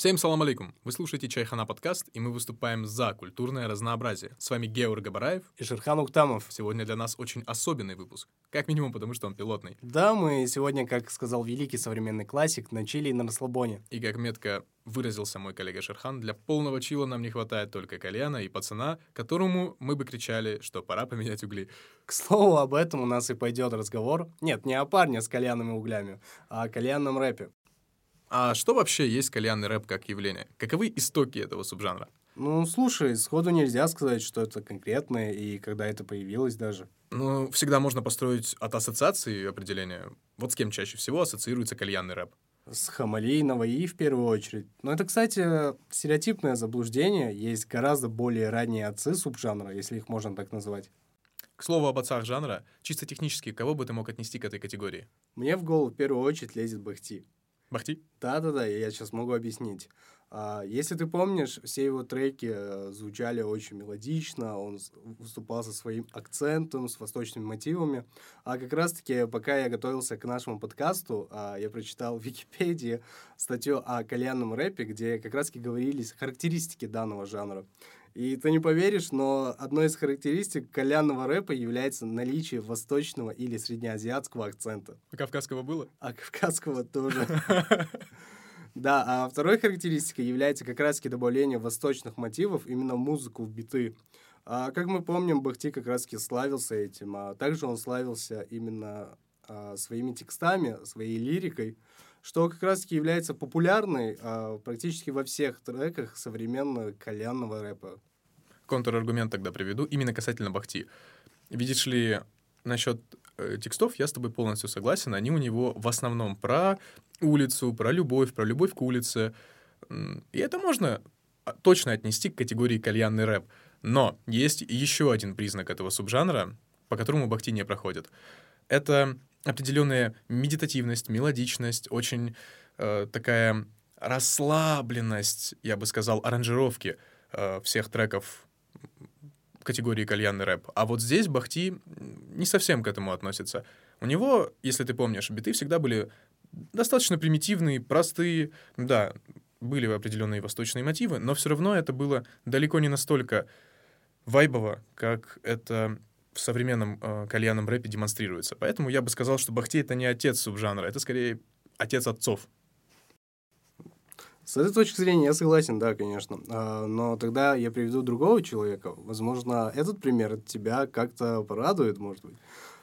Всем салам алейкум. Вы слушаете Чайхана подкаст, и мы выступаем за культурное разнообразие. С вами Георг Габараев. и Шерхан Уктамов. Сегодня для нас очень особенный выпуск. Как минимум, потому что он пилотный. Да, мы сегодня, как сказал великий современный классик, на чили и на расслабоне. И как метко выразился мой коллега Шерхан, для полного чила нам не хватает только кальяна и пацана, которому мы бы кричали, что пора поменять угли. К слову, об этом у нас и пойдет разговор. Нет, не о парне с кальянными углями, а о кальянном рэпе. А что вообще есть кальянный рэп как явление? Каковы истоки этого субжанра? Ну, слушай, сходу нельзя сказать, что это конкретное и когда это появилось даже. Ну, всегда можно построить от ассоциации определения. Вот с кем чаще всего ассоциируется кальянный рэп. С Хамали и в первую очередь. Но это, кстати, стереотипное заблуждение. Есть гораздо более ранние отцы субжанра, если их можно так назвать. К слову об отцах жанра, чисто технически, кого бы ты мог отнести к этой категории? Мне в голову в первую очередь лезет Бахти. Бахти? Да-да-да, я сейчас могу объяснить. А, если ты помнишь, все его треки э, звучали очень мелодично, он выступал со своим акцентом, с восточными мотивами. А как раз-таки, пока я готовился к нашему подкасту, а, я прочитал в Википедии статью о кальянном рэпе, где как раз-таки говорились характеристики данного жанра. И ты не поверишь, но одной из характеристик кальянного рэпа является наличие восточного или среднеазиатского акцента. У Кавказского было? А кавказского тоже. Да, а второй характеристикой является как раз-таки добавление восточных мотивов именно в музыку, в биты. А, как мы помним, Бахти как раз-таки славился этим, а также он славился именно а, своими текстами, своей лирикой, что как раз-таки является популярной а, практически во всех треках современного кальянного рэпа. Контраргумент тогда приведу, именно касательно Бахти. Видишь ли, насчет э, текстов я с тобой полностью согласен. Они у него в основном про улицу, про любовь, про любовь к улице. И это можно а, точно отнести к категории кальянный рэп. Но есть еще один признак этого субжанра, по которому Бахти не проходит. Это определенная медитативность, мелодичность, очень э, такая расслабленность, я бы сказал, аранжировки э, всех треков категории кальянный рэп. А вот здесь Бахти не совсем к этому относится. У него, если ты помнишь, биты всегда были достаточно примитивные, простые. Да, были определенные восточные мотивы, но все равно это было далеко не настолько вайбово, как это в современном э, кальянном рэпе демонстрируется. Поэтому я бы сказал, что Бахти — это не отец субжанра, это скорее отец отцов. С этой точки зрения я согласен, да, конечно. А, Но тогда я приведу другого человека. Возможно, этот пример тебя как-то порадует, может быть.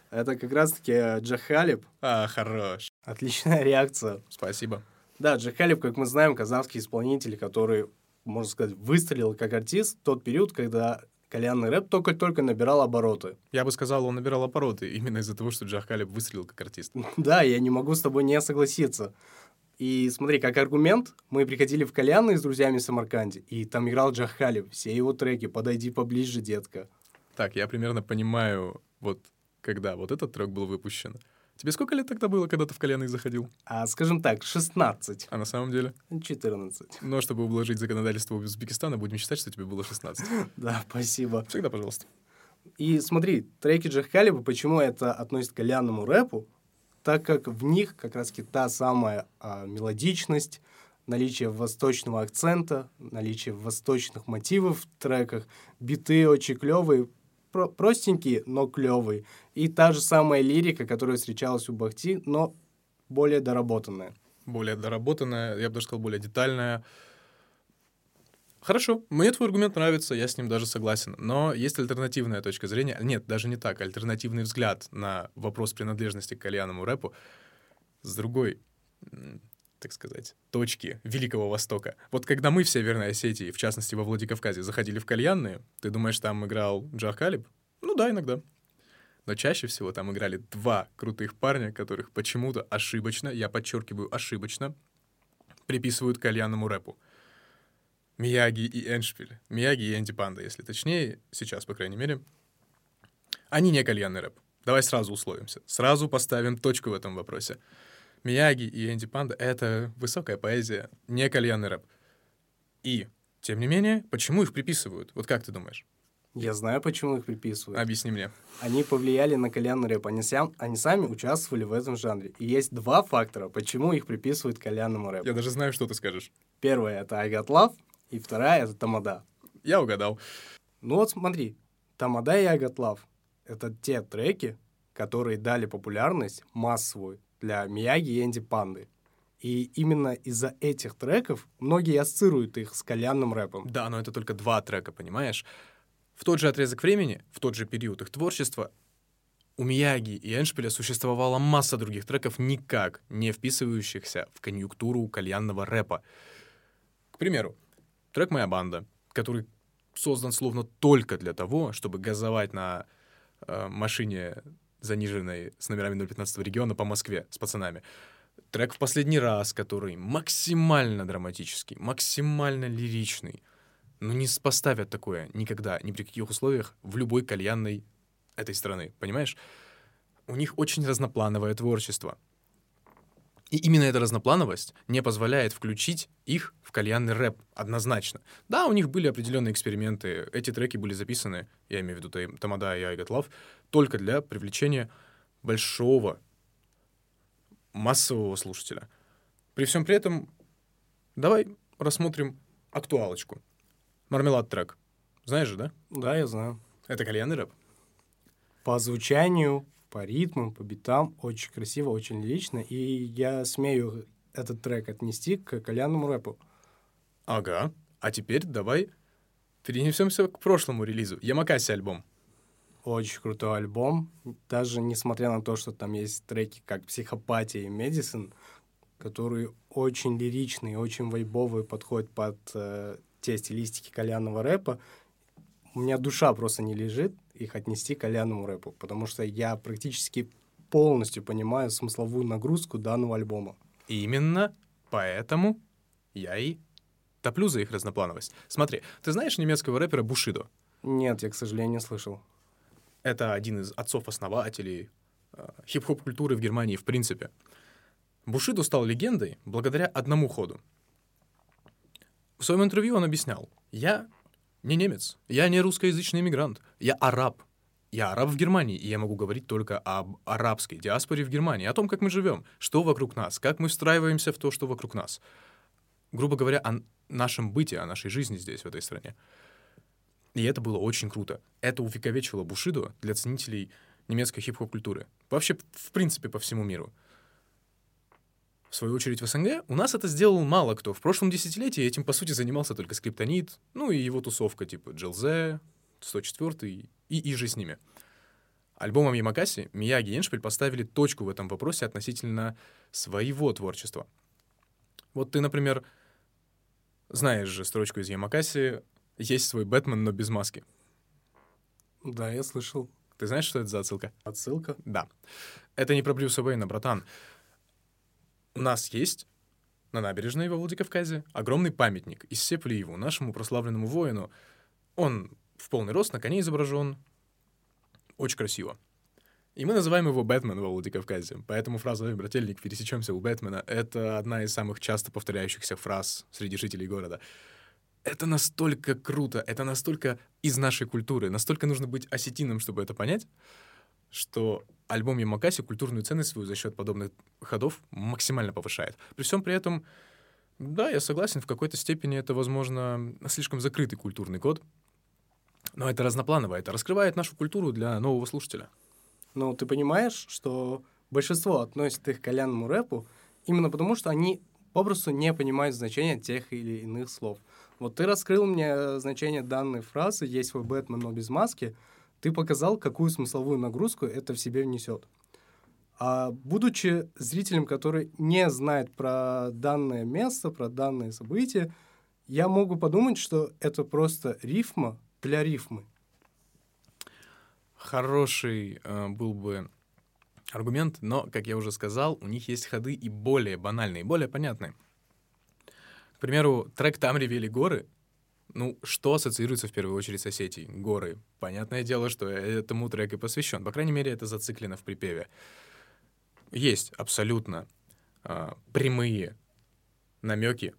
Это как раз-таки Джахалип. А, хорош. Отличная реакция. Спасибо. Да, Джахалип, как мы знаем, казахский исполнитель, который, можно сказать, выстрелил как артист в тот период, когда кальянный рэп только-только набирал обороты. Я бы сказал, он набирал обороты именно из-за того, что Джах Калиб выстрелил как артист. Да, я не могу с тобой не согласиться. И смотри, как аргумент, мы приходили в кальянный с друзьями в Самарканде, и там играл Джахалип, все его треки «Подойди поближе, детка». Так, я примерно понимаю, вот когда вот этот трек был выпущен. Тебе сколько лет тогда было, когда ты в кальянный заходил? А, скажем так, 16, А на самом деле? 14. Но чтобы уложить законодательство Узбекистана, будем считать, что тебе было 16. Да, спасибо. Всегда, пожалуйста. И смотри, треки Джахалиба, почему это относится к кальянному рэпу, так как в них как раз-таки та самая а, мелодичность, наличие восточного акцента, наличие восточных мотивов в треках, биты очень клевые, простенькие, но клевые. И та же самая лирика, которая встречалась у Бахти, но более доработанная. Более доработанная, я бы даже сказал, более детальная. Хорошо, мне твой аргумент нравится, я с ним даже согласен. Но есть альтернативная точка зрения. Нет, даже не так. Альтернативный взгляд на вопрос принадлежности к кальянному рэпу с другой, так сказать, точки Великого Востока. Вот когда мы в Северной Осетии, в частности во Владикавказе, заходили в кальянные, ты думаешь, там играл Джах Калиб? Ну да, иногда. Но чаще всего там играли два крутых парня, которых почему-то ошибочно, я подчеркиваю, ошибочно, приписывают кальянному рэпу. Мияги и Эншпиль. Мияги и Энди Панда, если точнее, сейчас, по крайней мере. Они не кальянный рэп. Давай сразу условимся. Сразу поставим точку в этом вопросе. Мияги и Энди Панда — это высокая поэзия, не кальянный рэп. И, тем не менее, почему их приписывают? Вот как ты думаешь? Я знаю, почему их приписывают. Объясни мне. Они повлияли на кальянный рэп. Они, сам, они сами участвовали в этом жанре. И есть два фактора, почему их приписывают кальянному рэпу. Я даже знаю, что ты скажешь. Первая — это I Got Love, и вторая — это Тамада. Я угадал. Ну вот смотри, Тамада и I Got Love — это те треки, которые дали популярность массовую для Мияги и Энди Панды. И именно из-за этих треков многие ассоциируют их с кальянным рэпом. Да, но это только два трека, понимаешь? В тот же отрезок времени, в тот же период их творчества, у Мияги и Эншпиля существовала масса других треков, никак не вписывающихся в конъюнктуру кальянного рэпа. К примеру, трек «Моя банда», который создан словно только для того, чтобы газовать на э, машине, заниженной с номерами 015 региона по Москве с пацанами. Трек «В последний раз», который максимально драматический, максимально лиричный — ну, не поставят такое никогда, ни при каких условиях в любой кальянной этой страны, понимаешь? У них очень разноплановое творчество. И именно эта разноплановость не позволяет включить их в кальянный рэп однозначно. Да, у них были определенные эксперименты. Эти треки были записаны, я имею в виду Тамада и I Got Love, только для привлечения большого массового слушателя. При всем при этом давай рассмотрим актуалочку. Мармелад трек. Знаешь же, да? Да, я знаю. Это кальянный рэп? По звучанию, по ритмам, по битам очень красиво, очень лично, и я смею этот трек отнести к кальянному рэпу. Ага. А теперь давай перенесемся к прошлому релизу. Ямакаси альбом. Очень крутой альбом. Даже несмотря на то, что там есть треки как «Психопатия» и «Медицин», которые очень лиричные, очень вайбовые, подходят под э, те стилистики кальянного рэпа, у меня душа просто не лежит их отнести к кальянному рэпу, потому что я практически полностью понимаю смысловую нагрузку данного альбома. Именно поэтому я и топлю за их разноплановость. Смотри, ты знаешь немецкого рэпера Бушидо? Нет, я, к сожалению, не слышал. Это один из отцов-основателей э, хип-хоп культуры в Германии в принципе. Бушидо стал легендой благодаря одному ходу. В своем интервью он объяснял, я не немец, я не русскоязычный иммигрант, я араб. Я араб в Германии, и я могу говорить только об арабской диаспоре в Германии, о том, как мы живем, что вокруг нас, как мы встраиваемся в то, что вокруг нас. Грубо говоря, о нашем быте, о нашей жизни здесь, в этой стране. И это было очень круто. Это увековечивало Бушидо для ценителей немецкой хип-хоп культуры. Вообще, в принципе, по всему миру. Свою очередь в СНГ у нас это сделал мало кто. В прошлом десятилетии этим, по сути, занимался только Скриптонит, ну и его тусовка типа Джилзе, 104 и, и же с ними. Альбомом Ямакаси Мияги и Эншпиль поставили точку в этом вопросе относительно своего творчества. Вот ты, например, знаешь же строчку из Ямакаси «Есть свой Бэтмен, но без маски». Да, я слышал. Ты знаешь, что это за отсылка? Отсылка? Да. Это не про Брюса Уэйна, братан у нас есть на набережной во Владикавказе огромный памятник из Сеплиеву, нашему прославленному воину. Он в полный рост, на коне изображен. Очень красиво. И мы называем его Бэтмен во Владикавказе. Поэтому фраза «брательник, пересечемся у Бэтмена» — это одна из самых часто повторяющихся фраз среди жителей города. Это настолько круто, это настолько из нашей культуры, настолько нужно быть осетином, чтобы это понять, что альбом Ямакаси культурную ценность свою за счет подобных ходов максимально повышает. При всем при этом, да, я согласен, в какой-то степени это, возможно, слишком закрытый культурный код, но это разноплановое, это раскрывает нашу культуру для нового слушателя. Ну, ты понимаешь, что большинство относит их к кальянному рэпу именно потому, что они попросту не понимают значения тех или иных слов. Вот ты раскрыл мне значение данной фразы «Есть свой Бэтмен, но без маски», ты показал, какую смысловую нагрузку это в себе внесет. А будучи зрителем, который не знает про данное место, про данное событие, я могу подумать, что это просто рифма для рифмы. Хороший э, был бы аргумент, но, как я уже сказал, у них есть ходы и более банальные, более понятные. К примеру, трек «Там ревели горы» Ну, что ассоциируется в первую очередь с Осетией? Горы. Понятное дело, что этому трек и посвящен. По крайней мере, это зациклено в припеве. Есть абсолютно э, прямые намеки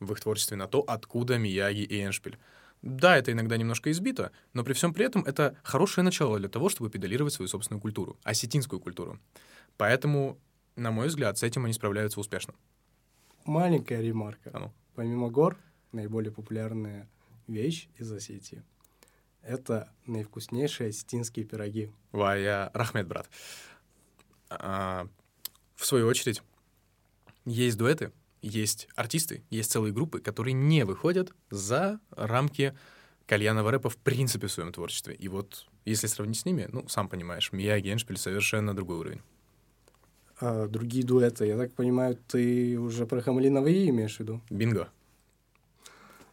в их творчестве на то, откуда Мияги и Эншпиль. Да, это иногда немножко избито, но при всем при этом это хорошее начало для того, чтобы педалировать свою собственную культуру, осетинскую культуру. Поэтому, на мой взгляд, с этим они справляются успешно. Маленькая ремарка. А ну. Помимо гор, наиболее популярная вещь из Осетии — это наивкуснейшие осетинские пироги. Вая Рахмет, брат. А, в свою очередь, есть дуэты, есть артисты, есть целые группы, которые не выходят за рамки кальянного рэпа в принципе в своем творчестве. И вот если сравнить с ними, ну, сам понимаешь, Мия Геншпиль совершенно другой уровень. А другие дуэты, я так понимаю, ты уже про Хамалиновые имеешь в виду? Бинго.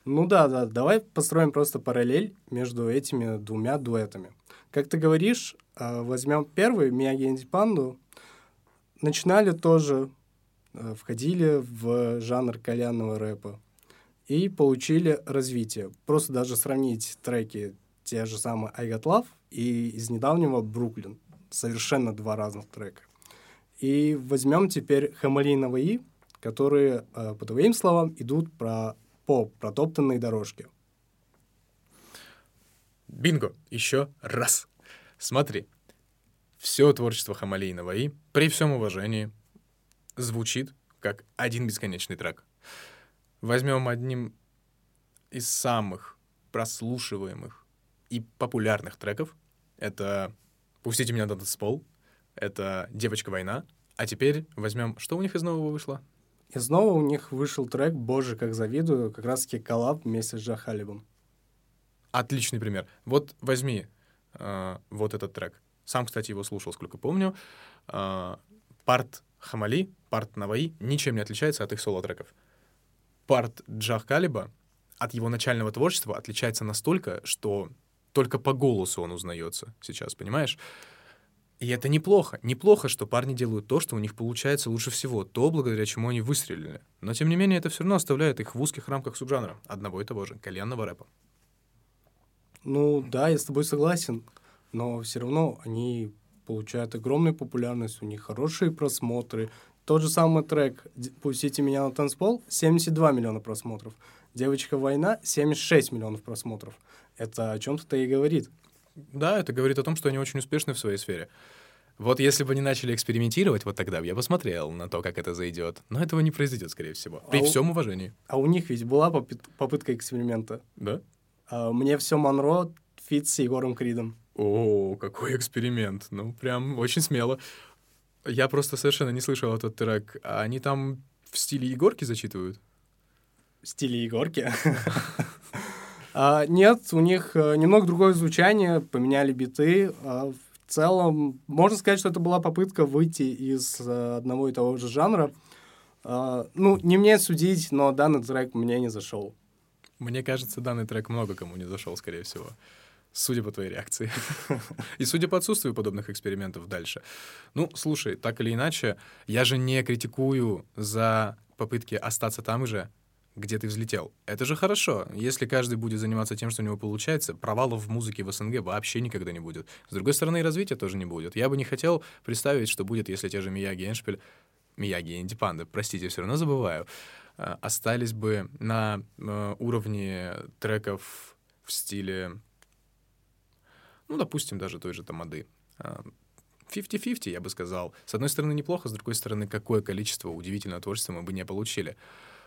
Ну да, да, давай построим просто параллель между этими двумя дуэтами. Как ты говоришь, а, возьмем первый, Мияги и Панду, начинали тоже, а, входили в жанр кальянного рэпа и получили развитие. Просто даже сравнить треки те же самые I Got Love и из недавнего Бруклин. Совершенно два разных трека. И возьмем теперь Хамалиновые, которые, а, по твоим словам, идут про по протоптанной дорожке. Бинго! Еще раз. Смотри. Все творчество Хамалейного и, при всем уважении, звучит как один бесконечный трек. Возьмем одним из самых прослушиваемых и популярных треков. Это «Пустите меня на танцпол», это «Девочка-война», а теперь возьмем, что у них из нового вышло? И снова у них вышел трек «Боже, как завидую», как раз-таки коллаб вместе с Джахалибом. Отличный пример. Вот возьми э, вот этот трек. Сам, кстати, его слушал, сколько помню. Э, парт Хамали, парт Наваи ничем не отличается от их соло-треков. Парт Джах Калиба от его начального творчества отличается настолько, что только по голосу он узнается сейчас, понимаешь? И это неплохо. Неплохо, что парни делают то, что у них получается лучше всего, то, благодаря чему они выстрелили. Но, тем не менее, это все равно оставляет их в узких рамках субжанра, одного и того же, кальянного рэпа. Ну да, я с тобой согласен, но все равно они получают огромную популярность, у них хорошие просмотры. Тот же самый трек «Пустите меня на танцпол» — 72 миллиона просмотров. «Девочка война» — 76 миллионов просмотров. Это о чем-то и говорит. Да, это говорит о том, что они очень успешны в своей сфере. Вот если бы они начали экспериментировать, вот тогда бы я посмотрел на то, как это зайдет. Но этого не произойдет, скорее всего. При а всем у... уважении. А у них ведь была попыт... попытка эксперимента. Да? А, мне все Монро feat с Егором Кридом. О, какой эксперимент. Ну, прям очень смело. Я просто совершенно не слышал этот трек. А они там в стиле Егорки зачитывают? В стиле Егорки? А, нет, у них э, немного другое звучание, поменяли биты. А в целом, можно сказать, что это была попытка выйти из э, одного и того же жанра. А, ну, не мне судить, но данный трек мне не зашел. Мне кажется, данный трек много кому не зашел, скорее всего. Судя по твоей реакции. И судя по отсутствию подобных экспериментов дальше. Ну, слушай, так или иначе, я же не критикую за попытки остаться там же, где ты взлетел. Это же хорошо. Если каждый будет заниматься тем, что у него получается, провалов в музыке в СНГ вообще никогда не будет. С другой стороны, и развития тоже не будет. Я бы не хотел представить, что будет, если те же Мияги Эншпиль, Мияги и Инди Панда, простите, все равно забываю, а, остались бы на э, уровне треков в стиле, ну, допустим, даже той же Тамады. 50-50, я бы сказал. С одной стороны, неплохо, с другой стороны, какое количество удивительного творчества мы бы не получили.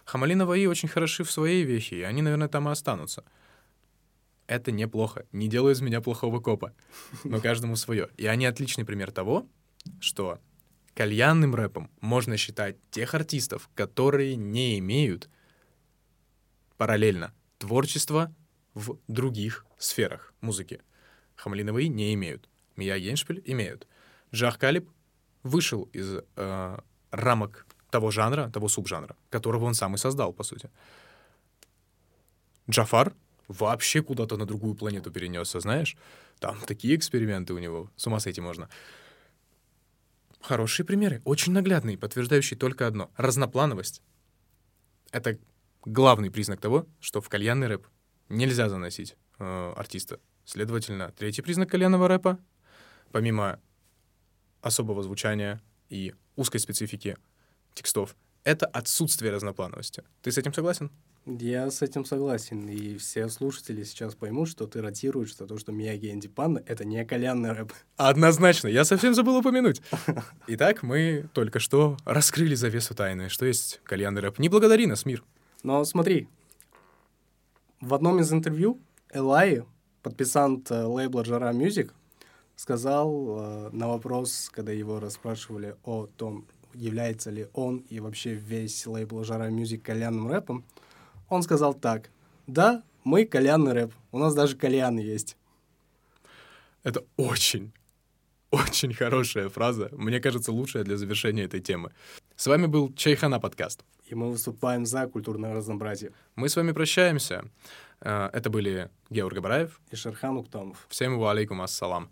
Хамалиновые очень хороши в своей вехе, и они, наверное, там и останутся. Это неплохо. Не делаю из меня плохого копа. Но каждому свое. И они отличный пример того, что кальянным рэпом можно считать тех артистов, которые не имеют параллельно творчества в других сферах музыки. Хамалиновые не имеют. Мия Еншпиль имеют. Джах Калиб вышел из э, рамок того жанра, того субжанра, которого он сам и создал, по сути. Джафар вообще куда-то на другую планету перенесся, знаешь? Там такие эксперименты у него, с ума сойти можно. Хорошие примеры, очень наглядные, подтверждающие только одно — разноплановость. Это главный признак того, что в кальянный рэп нельзя заносить э, артиста. Следовательно, третий признак кальянного рэпа, помимо особого звучания и узкой специфики текстов, это отсутствие разноплановости. Ты с этим согласен? Я с этим согласен, и все слушатели сейчас поймут, что ты ротируешь за то, что Мияги Энди Панна — это не кальянный рэп. Однозначно, я совсем забыл упомянуть. Итак, мы только что раскрыли завесу тайны, что есть кальянный рэп. Не благодари нас, мир. Но смотри, в одном из интервью Элай, подписант э, лейбла Жара Music, сказал э, на вопрос, когда его расспрашивали о том, является ли он и вообще весь лейбл Жара Music кальянным рэпом, он сказал так. Да, мы кальянный рэп. У нас даже кальяны есть. Это очень, очень хорошая фраза. Мне кажется, лучшая для завершения этой темы. С вами был Чайхана подкаст. И мы выступаем за культурное разнообразие. Мы с вами прощаемся. Э, Это были Георг Габараев. И Шерхан Уктамов. Всем ва алейкум ассалам.